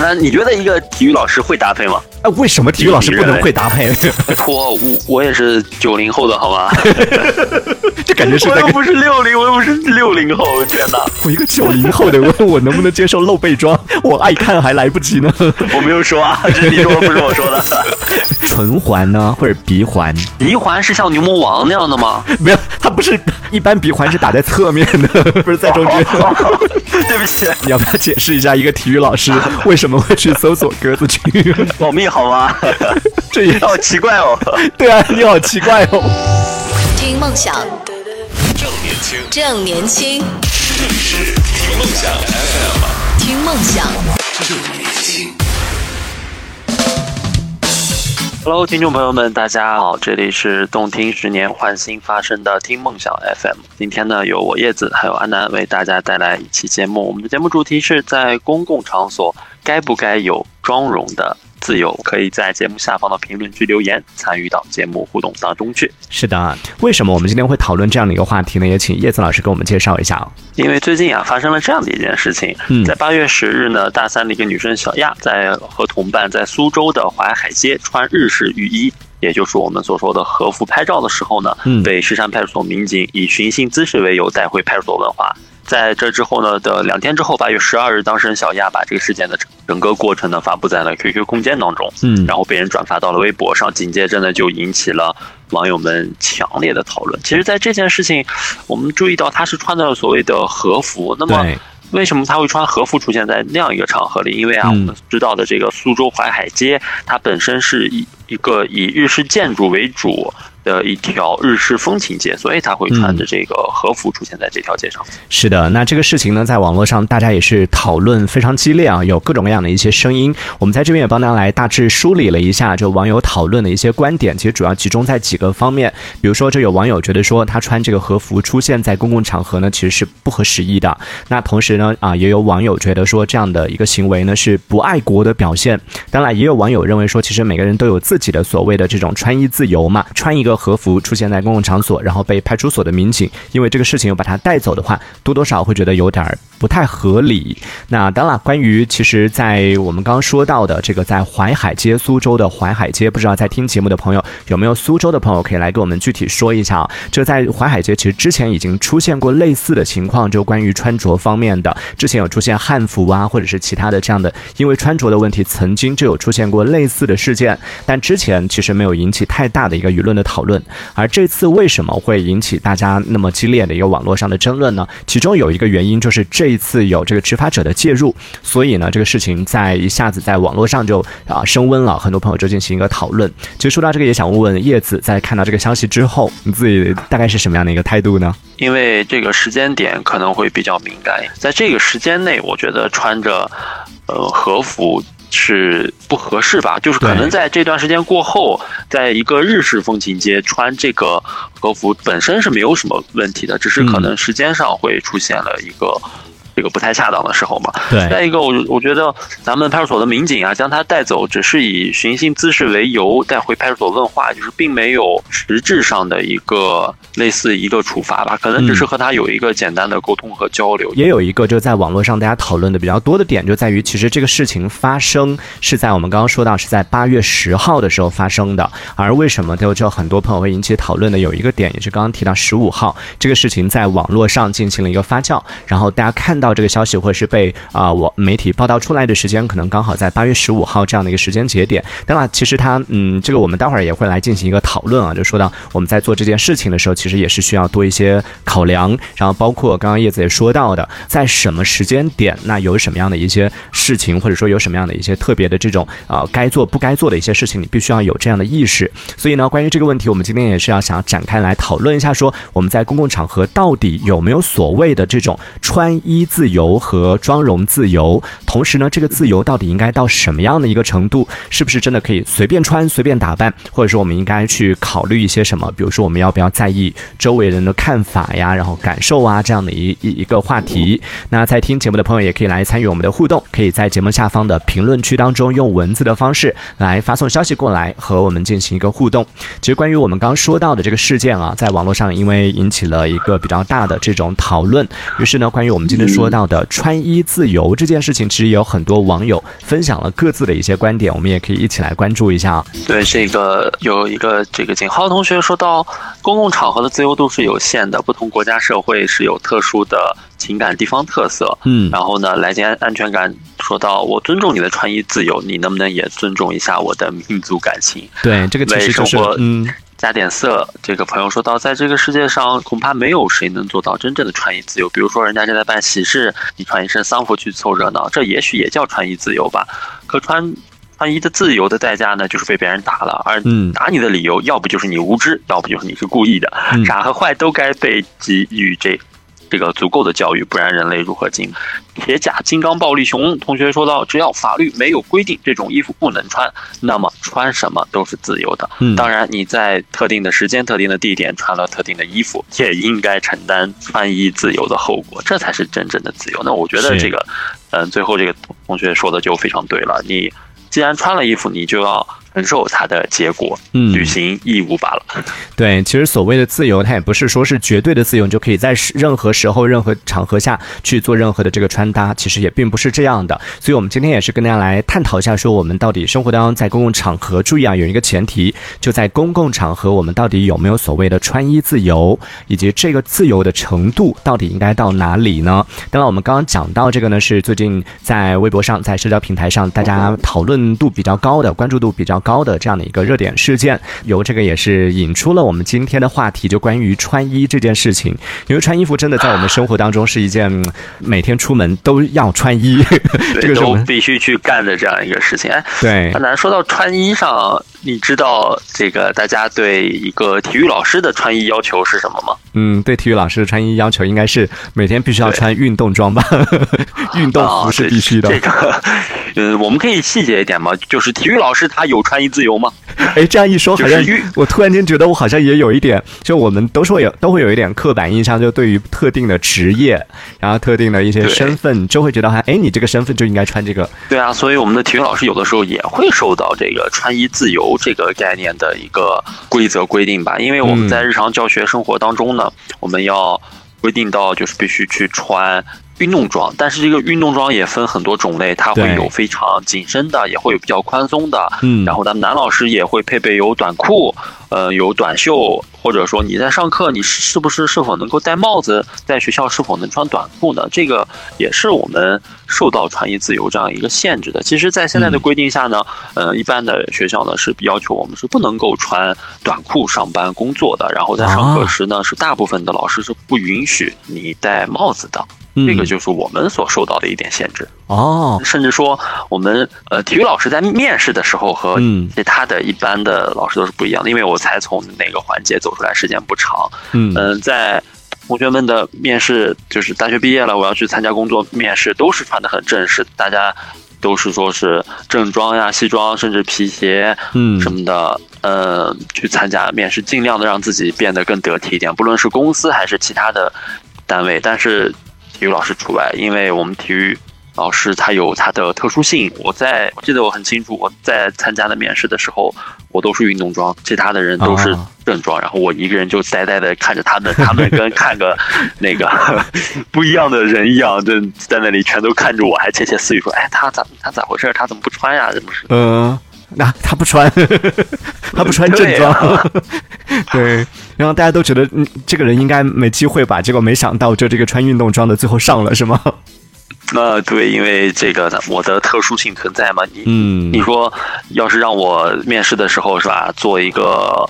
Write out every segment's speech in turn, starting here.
那你觉得一个体育老师会搭配吗？啊，为什么体育老师不能会搭配？我我我也是九零后的好吗？这感觉是我又不是六零，我又不是六零后，天哪！我一个九零后的，问我能不能接受露背装？我爱看还来不及呢。我没有说啊，这是你说，不是我说的。唇环呢，或者鼻环？鼻环是像牛魔王那样的吗？没有，它不是一般鼻环是打在侧面的，不是在中间。对不起，你要不要解释一下一个体育老师为什么会去搜索鸽子群？保密好吗？这也好奇怪哦。对啊，你好奇怪哦。听梦想，正年轻，正年轻，这里是听梦想 FM，听梦想，正年轻。Hello，听众朋友们，大家好，这里是动听十年换新发生的听梦想 FM。今天呢，由我叶子还有安南为大家带来一期节目。我们的节目主题是在公共场所该不该有妆容的自由？可以在节目下方的评论区留言，参与到节目互动当中去。是的，为什么我们今天会讨论这样的一个话题呢？也请叶子老师给我们介绍一下啊。因为最近啊，发生了这样的一件事情，嗯在八月十日呢，大三的一个女生小亚在和同伴在苏州的淮海街穿日式浴衣。也就是我们所说的和服拍照的时候呢，嗯被石山派出所民警以寻衅滋事为由带回派出所问话。在这之后呢的两天之后，八月十二日，当事人小亚把这个事件的整个过程呢发布在了 QQ 空间当中，嗯然后被人转发到了微博上，紧接着呢就引起了网友们强烈的讨论。其实，在这件事情，我们注意到他是穿的所谓的和服，那么，为什么他会穿和服出现在那样一个场合里？因为啊，嗯我们知道的这个苏州淮海街，它本身是以一个以日式建筑为主的一条日式风情街，所以他会穿着这个和服出现在这条街上。是的，那这个事情呢，在网络上大家也是讨论非常激烈啊，有各种各样的一些声音。我们在这边也帮大家来大致梳理了一下，就网友讨论的一些观点，其实主要集中在几个方面。比如说，这有网友觉得说，他穿这个和服出现在公共场合呢，其实是不合时宜的。那同时呢，啊，也有网友觉得说，这样的一个行为呢是不爱国的表现。当然，也有网友认为说，其实每个人都有自己的所谓的这种穿衣自由嘛，穿一个和服出现在公共场所，然后被派出所的民警因为这个事情又把他带走的话，多多少会觉得有点不太合理。那当然，关于其实，在我们刚刚说到的这个在淮海街，苏州的淮海街，不知道在听节目的朋友有没有苏州的朋友可以来给我们具体说一下啊？这在淮海街其实之前已经出现过类似的情况，就关于穿着方面的，之前有出现汉服啊，或者是其他的这样的，因为穿着的问题，曾经就有出现过类似的事件，但之前其实没有引起太大的一个舆论的讨。论而这次为什么会引起大家那么激烈的一个网络上的争论呢？其中有一个原因就是这一次有这个执法者的介入，所以呢，这个事情在一下子在网络上就啊升温了，很多朋友就进行一个讨论。其实说到这个，也想问问叶子，在看到这个消息之后，你自己大概是什么样的一个态度呢？因为这个时间点可能会比较敏感，在这个时间内，我觉得穿着呃和服是不合适吧。就是可能在这段时间过后，在一个日式风情街穿这个和服本身是没有什么问题的，只是可能时间上会出现了一个。这个不太恰当的时候嘛，对。再一个，我我觉得咱们派出所的民警啊，将他带走，只是以寻衅滋事为由带回派出所问话，就是并没有实质上的一个类似一个处罚吧，可能只是和他有一个简单的沟通和交流。也有一个就在网络上大家讨论的比较多的点，就在于其实这个事情发生是在我们刚刚说到是在八月十号的时候发生的，而为什么就就很多朋友会引起讨论的有一个点，也是刚刚提到十五号这个事情在网络上进行了一个发酵，然后大家看到到这个消息或者是被啊、我媒体报道出来的时间，可能刚好在八月十五号这样的一个时间节点。当然，其实它嗯，这个我们待会儿也会来进行一个讨论啊，就说到我们在做这件事情的时候，其实也是需要多一些考量，然后包括刚刚叶子也说到的，在什么时间点，那有什么样的一些事情，或者说有什么样的一些特别的这种啊、该做不该做的一些事情，你必须要有这样的意识。所以呢，关于这个问题，我们今天也是要想展开来讨论一下说我们在公共场合到底有没有所谓的这种穿衣自由和妆容自由？同时呢，这个自由到底应该到什么样的一个程度？是不是真的可以随便穿、随便打扮？或者说我们应该去考虑一些什么？比如说我们要不要在意周围人的看法呀，然后感受啊这样的一一一个话题？那在听节目的朋友也可以来参与我们的互动，可以在节目下方的评论区当中用文字的方式来发送消息过来，和我们进行一个互动。其实关于我们刚刚说到的这个事件啊，在网络上因为引起了一个比较大的这种讨论，于是呢，关于我们今天说说到的穿衣自由这件事情，其实有很多网友分享了各自的一些观点，我们也可以一起来关注一下。对，这个有一个这个景浩同学说到，公共场合的自由度是有限的，不同国家社会是有特殊的情感地方特色。嗯，然后呢，来自安全感说到，我尊重你的穿衣自由，你能不能也尊重一下我的民族感情？对，这个其实就是嗯。加点色，这个朋友说到，在这个世界上，恐怕没有谁能做到真正的穿衣自由。比如说，人家正在办喜事，你穿一身丧服去凑热闹，这也许也叫穿衣自由吧。可穿穿衣的自由的代价呢，就是被别人打了，而打你的理由，要不就是你无知，要不就是你是故意的，傻和坏都该被给予这。这个足够的教育，不然人类如何进？铁甲金刚暴力熊同学说到，只要法律没有规定这种衣服不能穿，那么穿什么都是自由的。嗯，当然你在特定的时间、特定的地点穿了特定的衣服，也应该承担穿衣自由的后果，这才是真正的自由。那我觉得这个，嗯，最后这个同学说的就非常对了。你既然穿了衣服，你就要。承受它的结果，嗯，履行义务罢了。对，其实所谓的自由，它也不是说是绝对的自由，你就可以在任何时候、任何场合下去做任何的这个穿搭，其实也并不是这样的。所以，我们今天也是跟大家来探讨一下，说我们到底生活当中在公共场合，注意啊，有一个前提，就在公共场合，我们到底有没有所谓的穿衣自由，以及这个自由的程度到底应该到哪里呢？当然，我们刚刚讲到这个呢，是最近在微博上、在社交平台上，大家讨论度比较高的、关注度比较。高的这样的一个热点事件，由这个也是引出了我们今天的话题，就关于穿衣这件事情。因为穿衣服真的在我们生活当中是一件每天出门都要穿衣，这个我们必须去干的这样一个事情。哎，对，那咱说到穿衣上。你知道这个大家对一个体育老师的穿衣要求是什么吗？嗯，对体育老师的穿衣要求应该是每天必须要穿运动装吧？运动服是必须的。这个，呃，我们可以细节一点吗？就是体育老师他有穿衣自由吗？哎，这样一说，好像我突然间觉得我好像也有一点，就我们都说有都会有一点刻板印象，就对于特定的职业，然后特定的一些身份，就会觉得还哎，你这个身份就应该穿这个。对啊，所以我们的体育老师有的时候也会受到这个穿衣自由。这个概念的一个规则规定吧，因为我们在日常教学生活当中呢，我们要规定到就是必须去穿运动装，但是这个运动装也分很多种类，它会有非常紧身的，也会有比较宽松的，嗯，然后咱们男老师也会配备有短裤。呃，有短袖，或者说你在上课，你是不是是否能够戴帽子？在学校是否能穿短裤呢？这个也是我们受到穿衣自由这样一个限制的。其实，在现在的规定下呢，呃，一般的学校呢是要求我们是不能够穿短裤上班工作的。然后在上课时呢，是大部分的老师是不允许你戴帽子的。这个就是我们所受到的一点限制哦。甚至说，我们呃体育老师在面试的时候和其他的一般的老师都是不一样的，因为我。才从哪个环节走出来，时间不长。嗯在同学们的面试，就是大学毕业了，我要去参加工作面试，都是穿的很正式，大家都是说是正装呀、西装，甚至皮鞋，嗯什么的，呃，去参加面试，尽量的让自己变得更得体一点，不论是公司还是其他的单位。但是体育老师除外，因为我们体育。老师他有他的特殊性，我在我记得我很清楚，我在参加的面试的时候，我都是运动装，其他的人都是正装，然后我一个人就呆呆的看着他们，他们跟看个 那个 不一样的人一样，就在那里全都看着我，还窃窃私语说：“哎，他咋他咋回事？他怎么不穿呀？怎么是？”嗯，那他不穿，他不穿正装，对，然后大家都觉得嗯，这个人应该没机会吧？结果没想到，就这个穿运动装的最后上了，是吗？呃，对，因为这个我的特殊性存在嘛，你，嗯，你说要是让我面试的时候是吧，做一个。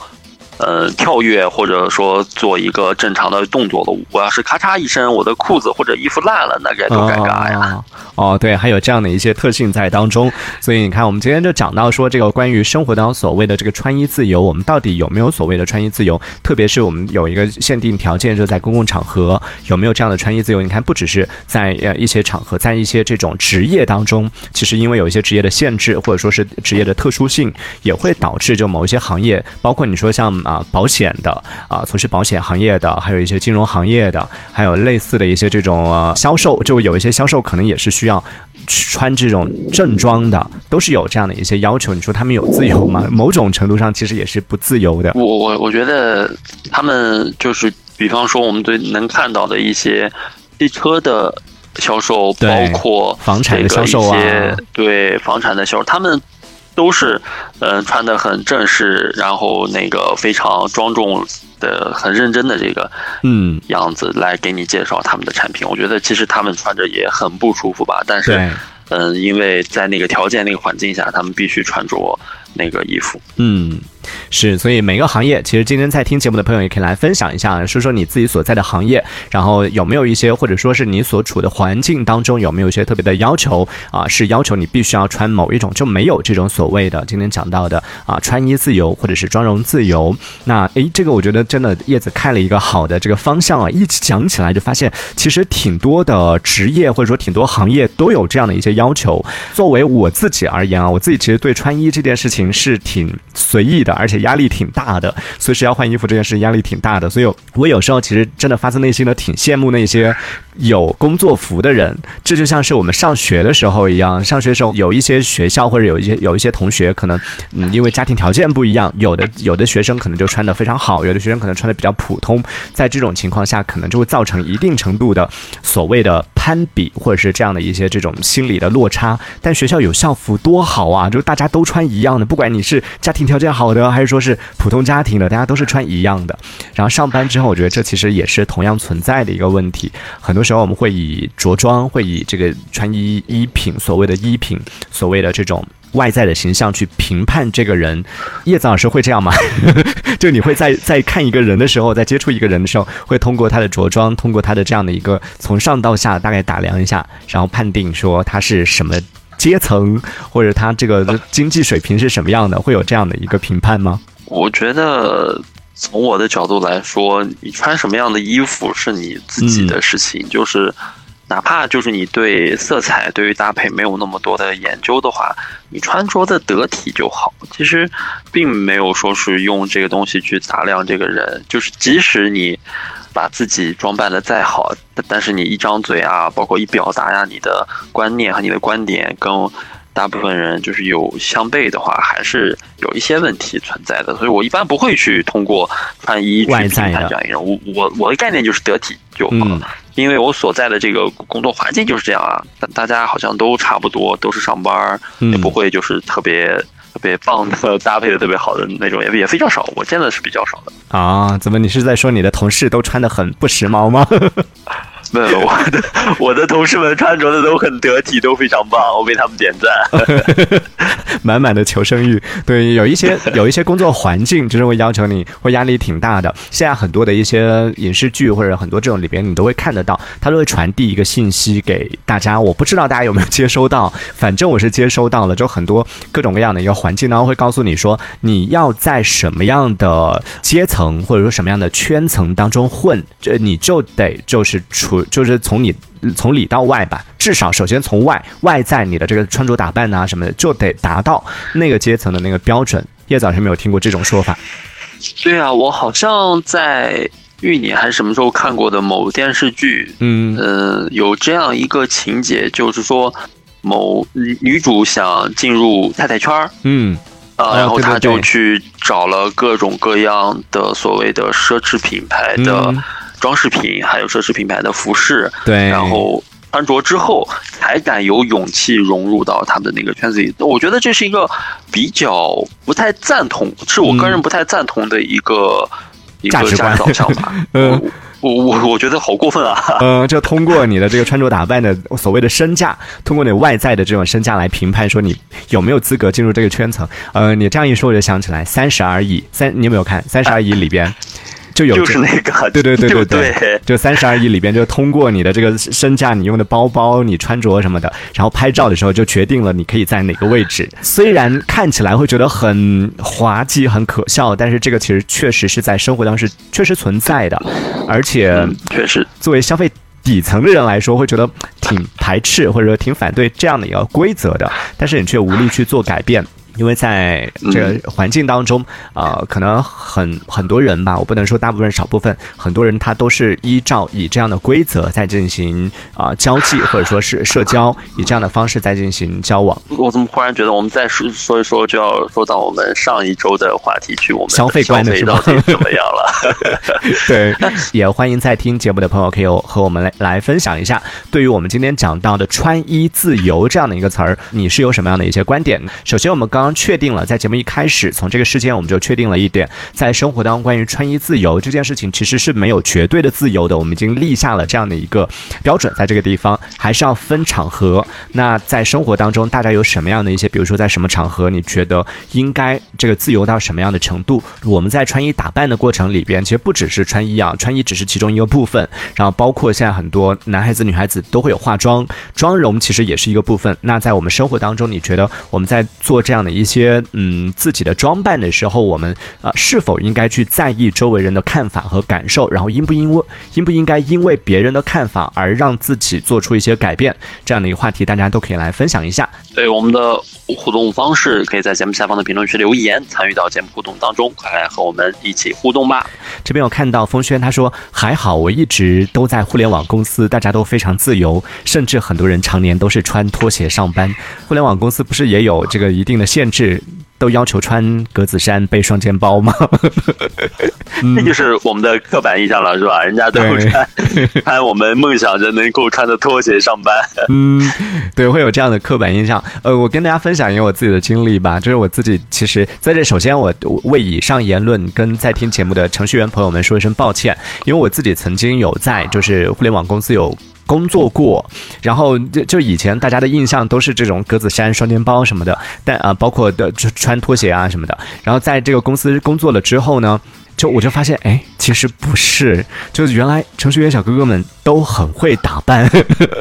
呃，跳跃或者说做一个正常的动作的，我要是咔嚓一声，我的裤子或者衣服烂了，那该多尴尬呀！哦，对，还有这样的一些特性在当中，所以你看，我们今天就讲到说，这个关于生活当中所谓的这个穿衣自由，我们到底有没有所谓的穿衣自由？特别是我们有一个限定条件，就是在公共场合有没有这样的穿衣自由？你看，不只是在呃一些场合，在一些这种职业当中，其实因为有一些职业的限制，或者说是职业的特殊性，也会导致就某一些行业，包括你说像。啊，保险的啊，从事保险行业的，还有一些金融行业的，还有类似的一些这种呃销售，就有一些销售可能也是需要穿这种正装的，都是有这样的一些要求。你说他们有自由吗？某种程度上其实也是不自由的。我我我觉得他们就是，比方说我们对能看到的一些汽车的销售，包括房产的销售啊，对房产的销售，他们都是嗯穿的很正式，然后那个非常庄重的、很认真的这个嗯样子来给你介绍他们的产品。我觉得其实他们穿着也很不舒服吧，但是嗯，因为在那个条件、那个环境下，他们必须穿着那个衣服。嗯。是，所以每个行业，其实今天在听节目的朋友也可以来分享一下，说说你自己所在的行业，然后有没有一些，或者说是你所处的环境当中有没有一些特别的要求啊？是要求你必须要穿某一种，就没有这种所谓的今天讲到的啊，穿衣自由或者是妆容自由。那诶，这个我觉得真的叶子开了一个好的这个方向啊，一起讲起来就发现其实挺多的职业或者说挺多行业都有这样的一些要求。作为我自己而言啊，我自己其实对穿衣这件事情是挺随意的。而且压力挺大的，随时要换衣服这件事压力挺大的，所以我有时候其实真的发自内心的挺羡慕那些有工作服的人。这就像是我们上学的时候一样，上学的时候有一些学校或者有一些有一些同学可能，嗯，因为家庭条件不一样，有的有的学生可能就穿的非常好，有的学生可能穿的比较普通。在这种情况下，可能就会造成一定程度的所谓的攀比，或者是这样的一些这种心理的落差。但学校有校服多好啊，就大家都穿一样的，不管你是家庭条件好的。还是说是普通家庭的，大家都是穿一样的。然后上班之后，我觉得这其实也是同样存在的一个问题。很多时候我们会以着装，会以这个穿衣衣品，所谓的衣品，所谓的这种外在的形象去评判这个人。叶子老师会这样吗？就你会在在看一个人的时候，在接触一个人的时候，会通过他的着装，通过他的这样的一个从上到下大概打量一下，然后判定说他是什么。阶层或者他这个经济水平是什么样的，会有这样的一个评判吗？我觉得从我的角度来说，你穿什么样的衣服是你自己的事情，就是哪怕就是你对色彩、对于搭配没有那么多的研究的话，你穿着的得体就好。其实并没有说是用这个东西去打量这个人，就是即使你。把自己装扮的再好，但是你一张嘴啊，包括一表达呀，你的观念和你的观点跟大部分人就是有相悖的话，还是有一些问题存在的。所以我一般不会去通过穿衣去评判这样一个人。我我我的概念就是得体就好了，因为我所在的这个工作环境就是这样啊，大家好像都差不多，都是上班，也不会就是特别。特别棒的搭配的特别好的那种也也非常少，我见的是比较少的啊。怎么你是在说你的同事都穿的很不时髦吗？没有，我的 我的同事们穿着的都很得体，都非常棒，我为他们点赞。满满的求生欲，对，有一些有一些工作环境就是会要求你会压力挺大的。现在很多的一些影视剧或者很多这种里边，你都会看得到，它都会传递一个信息给大家。我不知道大家有没有接收到，反正我是接收到了，就很多各种各样的一个环境，然后会告诉你说，你要在什么样的阶层或者说什么样的圈层当中混，这你就得就是处就是从你。从里到外吧，至少首先从外外在你的这个穿着打扮啊什么的，就得达到那个阶层的那个标准。叶早上没有听过这种说法？对啊，我好像在去年还是什么时候看过的某电视剧，嗯呃，有这样一个情节，就是说某女主想进入太太圈儿，嗯啊，然后她就去找了各种各样的所谓的奢侈品牌的。装饰品，还有奢侈品牌的服饰，对，然后穿着之后才敢有勇气融入到他们的那个圈子里。我觉得这是一个比较不太赞同，是我个人不太赞同的一个一个价值导向吧。嗯，我我我觉得好过分啊。嗯，就通过你的这个穿着打扮的所谓的身价，通过你外在的这种身价来评判，说你有没有资格进入这个圈层。呃，你这样一说，我就想起来《三十而已》，三你有没有看《三十而已》里边？就有就是那个，对对对对对，就三十而已里边，就通过你的这个身价、你用的包包、你穿着什么的，然后拍照的时候就决定了你可以在哪个位置。虽然看起来会觉得很滑稽、很可笑，但是这个其实确实是在生活当中是确实存在的，而且确实作为消费底层的人来说，会觉得挺排斥或者说挺反对这样的一个规则的，但是你却无力去做改变。因为在这个环境当中，呃，可能很很多人吧，我不能说大部分，少部分，很多人他都是依照以这样的规则在进行啊交际，或者说是社交，以这样的方式在进行交往。我怎么忽然觉得我们再说说一说就要说到我们上一周的话题去，我们消费观的是吧？怎么样了？对，也欢迎在听节目的朋友可以和我们来来分享一下，对于我们今天讲到的穿衣自由这样的一个词儿，你是有什么样的一些观点？首先，我们刚刚确定了，在节目一开始，从这个事件我们就确定了一点，在生活当中关于穿衣自由这件事情，其实是没有绝对的自由的。我们已经立下了这样的一个标准，在这个地方还是要分场合。那在生活当中，大家有什么样的一些，比如说在什么场合，你觉得应该这个自由到什么样的程度？我们在穿衣打扮的过程里边，其实不只是穿衣啊，穿衣只是其中一个部分，然后包括现在很多男孩子、女孩子都会有化妆，妆容其实也是一个部分。那在我们生活当中，你觉得我们在做这样的一些嗯自己的装扮的时候，我们呃是否应该去在意周围人的看法和感受？然后应不应为应不应该因为别人的看法而让自己做出一些改变？这样的一个话题，大家都可以来分享一下。对我们的互动方式，可以在节目下方的评论区留言，参与到节目互动当中，快来和我们一起互动吧。这边有看到风轩，他说还好，我一直都在互联网公司，大家都非常自由，甚至很多人常年都是穿拖鞋上班。互联网公司不是也有这个一定的限制？都要求穿格子衫、背双肩包吗？那就是我们的刻板印象了，是吧？人家都穿，穿我们梦想着能够穿着拖鞋上班。嗯，对，会有这样的刻板印象。呃，我跟大家分享一个我自己的经历吧，就是我自己其实在这，首先我为以上言论跟在听节目的程序员朋友们说一声抱歉，因为我自己曾经有在就是互联网公司有。工作过，然后就就以前大家的印象都是这种格子衫、双肩包什么的，但啊，包括的就穿拖鞋啊什么的。然后在这个公司工作了之后呢。就我就发现，哎，其实不是，就是原来程序员小哥哥们都很会打扮，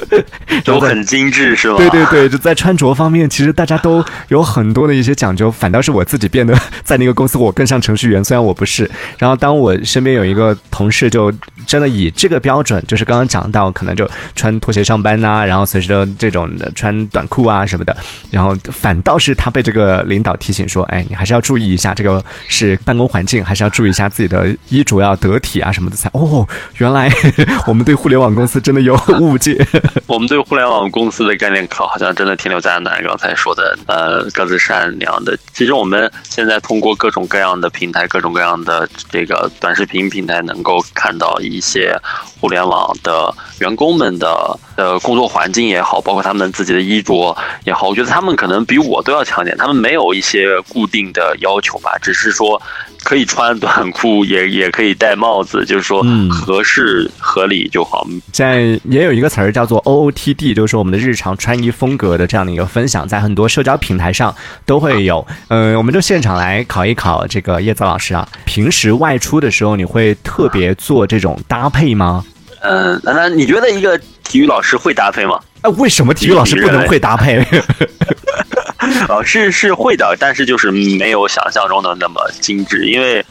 都很精致，是吧？对对对，就在穿着方面，其实大家都有很多的一些讲究。反倒是我自己变得在那个公司，我更像程序员，虽然我不是。然后当我身边有一个同事，就真的以这个标准，就是刚刚讲到，可能就穿拖鞋上班呐，然后随时都这种的穿短裤啊什么的。然后反倒是他被这个领导提醒说，哎，你还是要注意一下，这个是办公环境，还是要注意一下。自己的衣着要得体啊什么的才哦，原来 我们对互联网公司真的有误解。我们对互联网公司的概念可好像真的停留在南刚才说的呃格子衫那样的。其实我们现在通过各种各样的平台、各种各样的这个短视频平台，能够看到一些互联网的员工们的呃工作环境也好，包括他们自己的衣着也好，我觉得他们可能比我都要强点。他们没有一些固定的要求吧，只是说。可以穿短裤，也也可以戴帽子，就是说合适合理就好。在也有一个词儿叫做 O O T D，就是说我们的日常穿衣风格的这样的一个分享，在很多社交平台上都会有。嗯，我们就现场来考一考这个叶子老师啊，平时外出的时候你会特别做这种搭配吗？嗯，那那你觉得一个体育老师会搭配吗？哎，为什么体育老师不能会搭配？哦，是是会的，但是就是没有想象中的那么精致，因为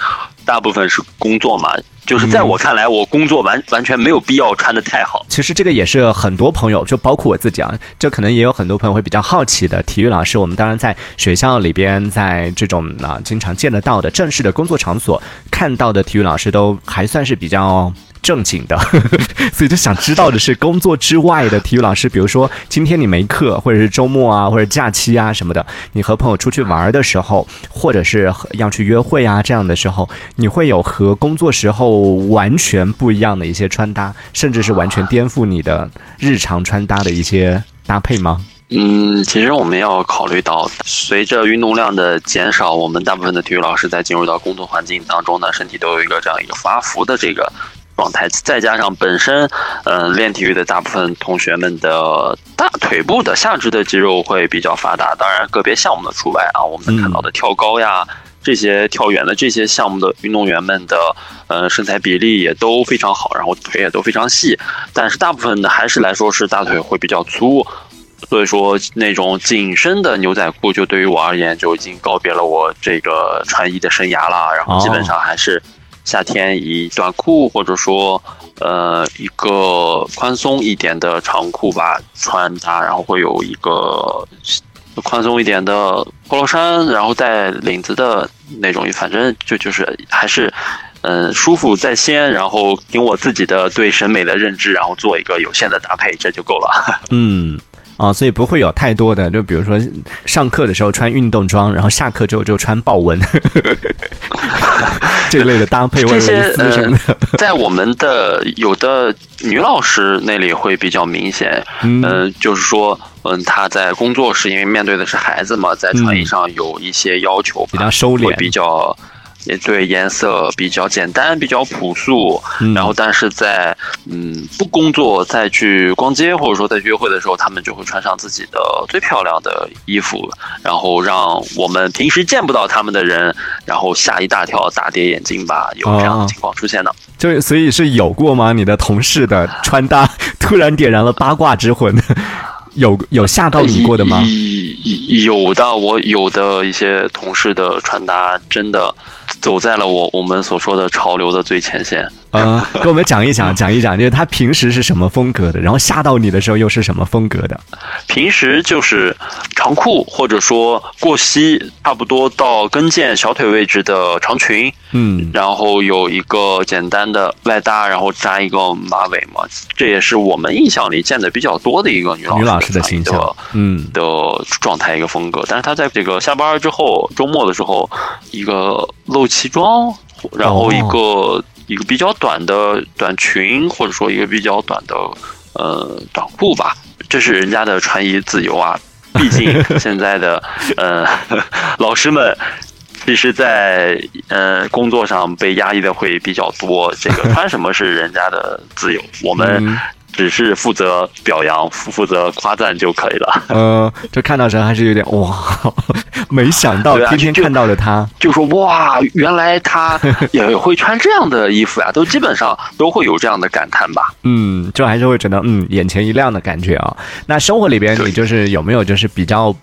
大部分是工作嘛。就是在我看来，我工作完完全没有必要穿的太好。其实这个也是很多朋友，就包括我自己啊，这可能也有很多朋友会比较好奇的。体育老师，我们当然在学校里边，在这种啊经常见得到的正式的工作场所看到的体育老师，都还算是比较。正经的，所以就想知道的是，工作之外的体育老师，比如说今天你没课，或者是周末啊，或者假期啊什么的，你和朋友出去玩的时候，或者是要去约会啊这样的时候，你会有和工作时候完全不一样的一些穿搭，甚至是完全颠覆你的日常穿搭的一些搭配吗？嗯，其实我们要考虑到，随着运动量的减少，我们大部分的体育老师在进入到工作环境当中呢，身体都有一个这样一个发福的这个。状态，再加上本身，嗯，练体育的大部分同学们的大腿部的下肢的肌肉会比较发达，当然个别项目的除外啊。我们看到的跳高呀，这些跳远的这些项目的运动员们的，呃，身材比例也都非常好，然后腿也都非常细。但是大部分的还是来说是大腿会比较粗，所以说那种紧身的牛仔裤就对于我而言就已经告别了我这个穿衣的生涯了，然后基本上还是。夏天以短裤或者说呃一个宽松一点的长裤吧穿搭，然后会有一个宽松一点的 polo 衫，然后带领子的那种，反正就就是还是。嗯，舒服在先，然后凭我自己的对审美的认知，然后做一个有限的搭配，这就够了。嗯，啊，所以不会有太多的，就比如说上课的时候穿运动装，然后下课之后就穿豹纹 这类的搭配。这些在我们的有的女老师那里会比较明显。嗯，就是说，嗯，她在工作时，因为面对的是孩子嘛，在穿衣上有一些要求，比较收敛，比较。也对，颜色比较简单，比较朴素。然后，但是在嗯不工作再去逛街，或者说在约会的时候，他们就会穿上自己的最漂亮的衣服，然后让我们平时见不到他们的人，然后吓一大跳，大跌眼镜吧。有这样的情况出现呢？就所以是有过吗？你的同事的穿搭突然点燃了八卦之魂，有有吓到你过的吗？有的，我有的一些同事的穿搭真的。走在了我我们所说的潮流的最前线。嗯，跟我们讲一讲，讲一讲，就是他平时是什么风格的，然后吓到你的时候又是什么风格的？平时就是长裤，或者说过膝，差不多到跟腱小腿位置的长裙，嗯，然后有一个简单的外搭，然后扎一个马尾嘛，这也是我们印象里见的比较多的一个女女老师的形象，嗯的状态一个风格。但是她在这个下班之后，周末的时候，一个露脐装，然后一个。一个比较短的短裙，或者说一个比较短的呃短裤吧，这是人家的穿衣自由啊。毕竟现在的呃 老师们，其实，在呃工作上被压抑的会比较多。这个穿什么是人家的自由，我们。只是负责表扬、负责夸赞就可以了。嗯，就看到时候还是有点哇，没想到天天看到了他，就说哇，原来他也会穿这样的衣服呀，都基本上都会有这样的感叹吧。嗯，就还是会觉得嗯，眼前一亮的感觉啊。那生活里边你就是有没有就是比较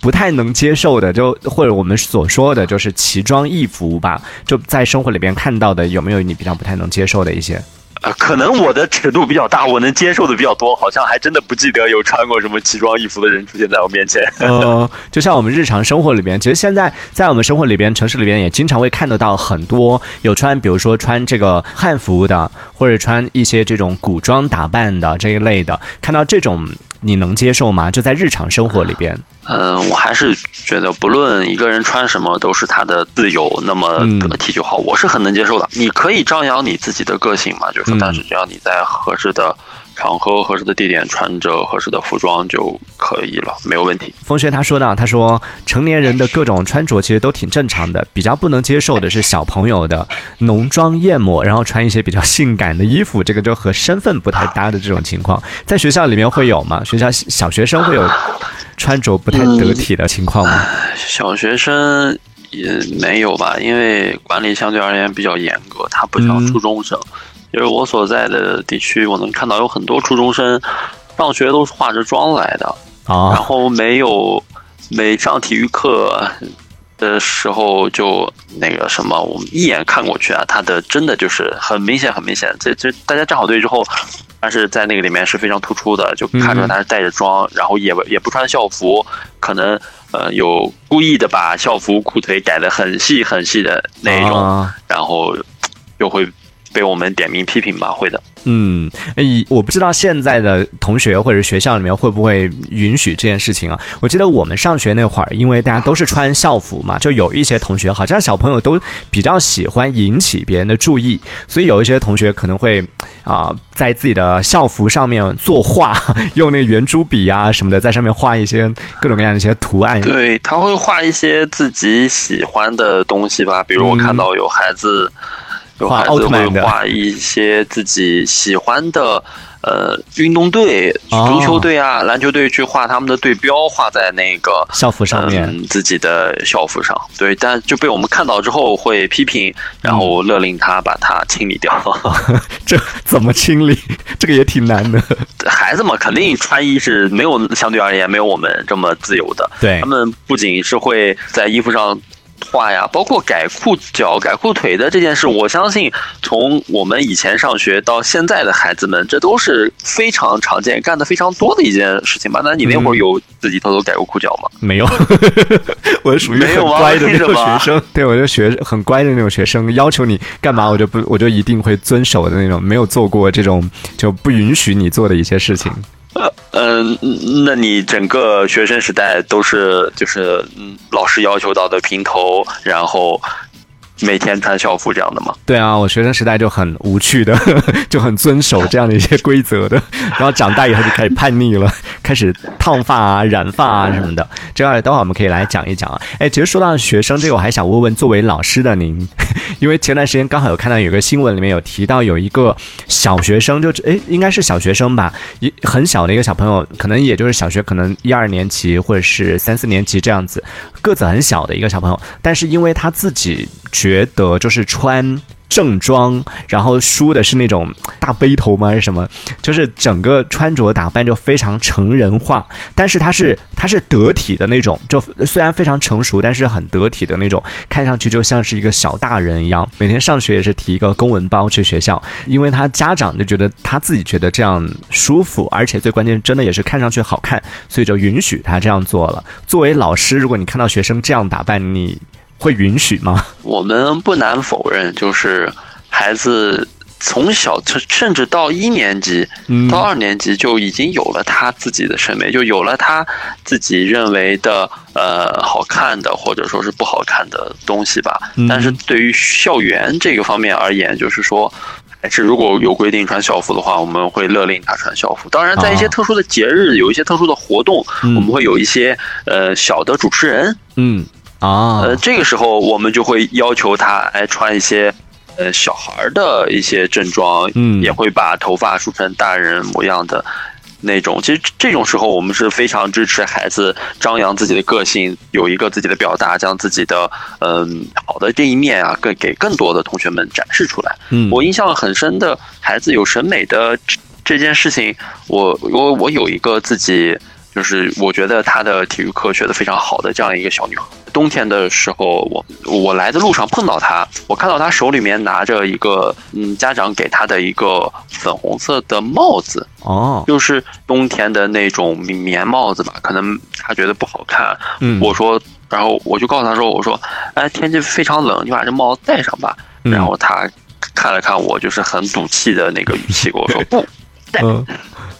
不太能接受的，就或者我们所说的就是奇装异服吧？就在生活里边看到的有没有你比较不太能接受的一些？呃，可能我的尺度比较大，我能接受的比较多，好像还真的不记得有穿过什么奇装异服的人出现在我面前。呃，就像我们日常生活里边，其实现在在我们生活里边，城市里边也经常会看得到很多有穿，比如说穿这个汉服的，或者穿一些这种古装打扮的这一类的，看到这种。你能接受吗？就在日常生活里边，嗯，我还是觉得不论一个人穿什么都是他的自由，那么得体就好。我是很能接受的。你可以张扬你自己的个性嘛，就是说，但是只要你在合适的。场合合适的地点，穿着合适的服装就可以了，没有问题。风学他说到，他说成年人的各种穿着其实都挺正常的，比较不能接受的是小朋友的浓妆艳抹，然后穿一些比较性感的衣服，这个就和身份不太搭的这种情况，在学校里面会有吗？学校小学生会有穿着不太得体的情况吗？小学生也没有吧，因为管理相对而言比较严格，他不像初中生。就是我所在的地区，我能看到有很多初中生上学都是化着妆来的，然后没有没上体育课的时候就那个什么，我们一眼看过去啊，他的真的就是很明显很明显，这这大家站好队之后，但是在那个里面是非常突出的，就看出来他是带着妆，然后也也不穿校服，可能呃有故意的把校服裤腿改的很细很细的那一种，然后就会。被我们点名批评吧，会的。嗯，以我不知道现在的同学或者学校里面会不会允许这件事情啊？我记得我们上学那会儿，因为大家都是穿校服嘛，就有一些同学好像小朋友都比较喜欢引起别人的注意，所以有一些同学可能会啊，在自己的校服上面作画，用那个圆珠笔啊什么的，在上面画一些各种各样的一些图案。对他会画一些自己喜欢的东西吧，比如我看到有孩子。画奥特曼画一些自己喜欢的呃运动队，足球队啊、篮球队，去画他们的队标，画在那个校服上面，自己的校服上。对，但就被我们看到之后会批评，然后勒令他把它清理掉。这怎么清理？这个也挺难的。孩子嘛，肯定穿衣是没有相对而言没有我们这么自由的。对他们不仅是会在衣服上。化呀，包括改裤脚、改裤腿的这件事，我相信从我们以前上学到现在的孩子们，这都是非常常见、干的非常多的一件事情吧？那你那会儿有自己偷偷改过裤脚吗？没有，我属于很乖的那种学生。对，我就学很乖的那种学生，要求你干嘛，我就不，我就一定会遵守的那种，没有做过这种就不允许你做的一些事情。呃嗯，那你整个学生时代都是就是嗯老师要求到的平头，然后。每天穿校服这样的吗？对啊，我学生时代就很无趣的，就很遵守这样的一些规则的。然后长大以后就开始叛逆了，开始烫发啊、染发啊什么的。这样待会儿我们可以来讲一讲啊。哎，其实说到学生这个，我还想问问作为老师的您，因为前段时间刚好有看到有个新闻里面有提到有一个小学生，就哎应该是小学生吧，一很小的一个小朋友，可能也就是小学可能一二年级或者是三四年级这样子，个子很小的一个小朋友，但是因为他自己觉觉得就是穿。正装，然后梳的是那种大背头吗？还是什么？就是整个穿着打扮就非常成人化，但是他是他是得体的那种，就虽然非常成熟，但是很得体的那种，看上去就像是一个小大人一样。每天上学也是提一个公文包去学校，因为他家长就觉得他自己觉得这样舒服，而且最关键真的也是看上去好看，所以就允许他这样做了。作为老师，如果你看到学生这样打扮，你。会允许吗？我们不难否认，就是孩子从小甚甚至到一年级、到二年级就已经有了他自己的审美，就有了他自己认为的呃好看的或者说是不好看的东西吧。但是对于校园这个方面而言，就是说，还是如果有规定穿校服的话，我们会勒令他穿校服。当然，在一些特殊的节日，有一些特殊的活动，我们会有一些呃小的主持人，嗯。啊，呃，这个时候我们就会要求他哎穿一些，呃，小孩的一些正装，嗯，也会把头发梳成大人模样的那种。其实这种时候，我们是非常支持孩子张扬自己的个性，有一个自己的表达，将自己的嗯好的这一面啊，更给更多的同学们展示出来。嗯，我印象很深的孩子有审美的这件事情，我我我有一个自己。就是我觉得她的体育课学的非常好的这样一个小女孩，冬天的时候，我我来的路上碰到她，我看到她手里面拿着一个嗯家长给她的一个粉红色的帽子哦，就是冬天的那种棉帽子吧，可能她觉得不好看，嗯，我说，然后我就告诉她说，我说，哎，天气非常冷，你把这帽子戴上吧，然后她看了看我，就是很赌气的那个语气跟我说不 戴。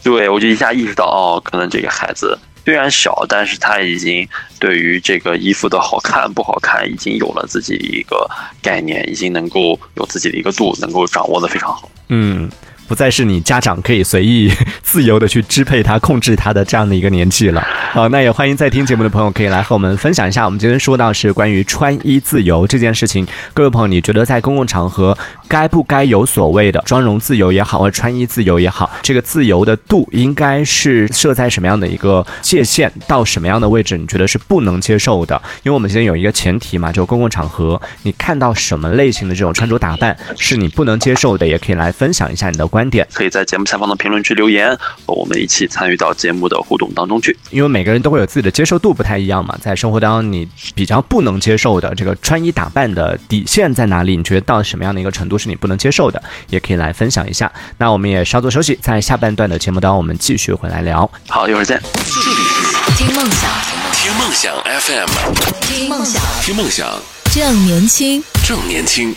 对，我就一下意识到，哦，可能这个孩子虽然小，但是他已经对于这个衣服的好看不好看，已经有了自己一个概念，已经能够有自己的一个度，能够掌握的非常好。嗯。不再是你家长可以随意 自由的去支配他、控制他的这样的一个年纪了。好，那也欢迎在听节目的朋友可以来和我们分享一下。我们今天说到是关于穿衣自由这件事情。各位朋友，你觉得在公共场合该不该有所谓的妆容自由也好，或者穿衣自由也好，这个自由的度应该是设在什么样的一个界限？到什么样的位置你觉得是不能接受的？因为我们今天有一个前提嘛，就公共场合你看到什么类型的这种穿着打扮是你不能接受的，也可以来分享一下你的观。观点可以在节目下方的评论区留言，和我们一起参与到节目的互动当中去。因为每个人都会有自己的接受度不太一样嘛，在生活当中你比较不能接受的这个穿衣打扮的底线在哪里？你觉得到什么样的一个程度是你不能接受的？也可以来分享一下。那我们也稍作休息，在下半段的节目当中我们继续回来聊。好，一会儿见。这里是听梦想，听梦想 FM，听梦想，听梦想，正年轻，正年轻。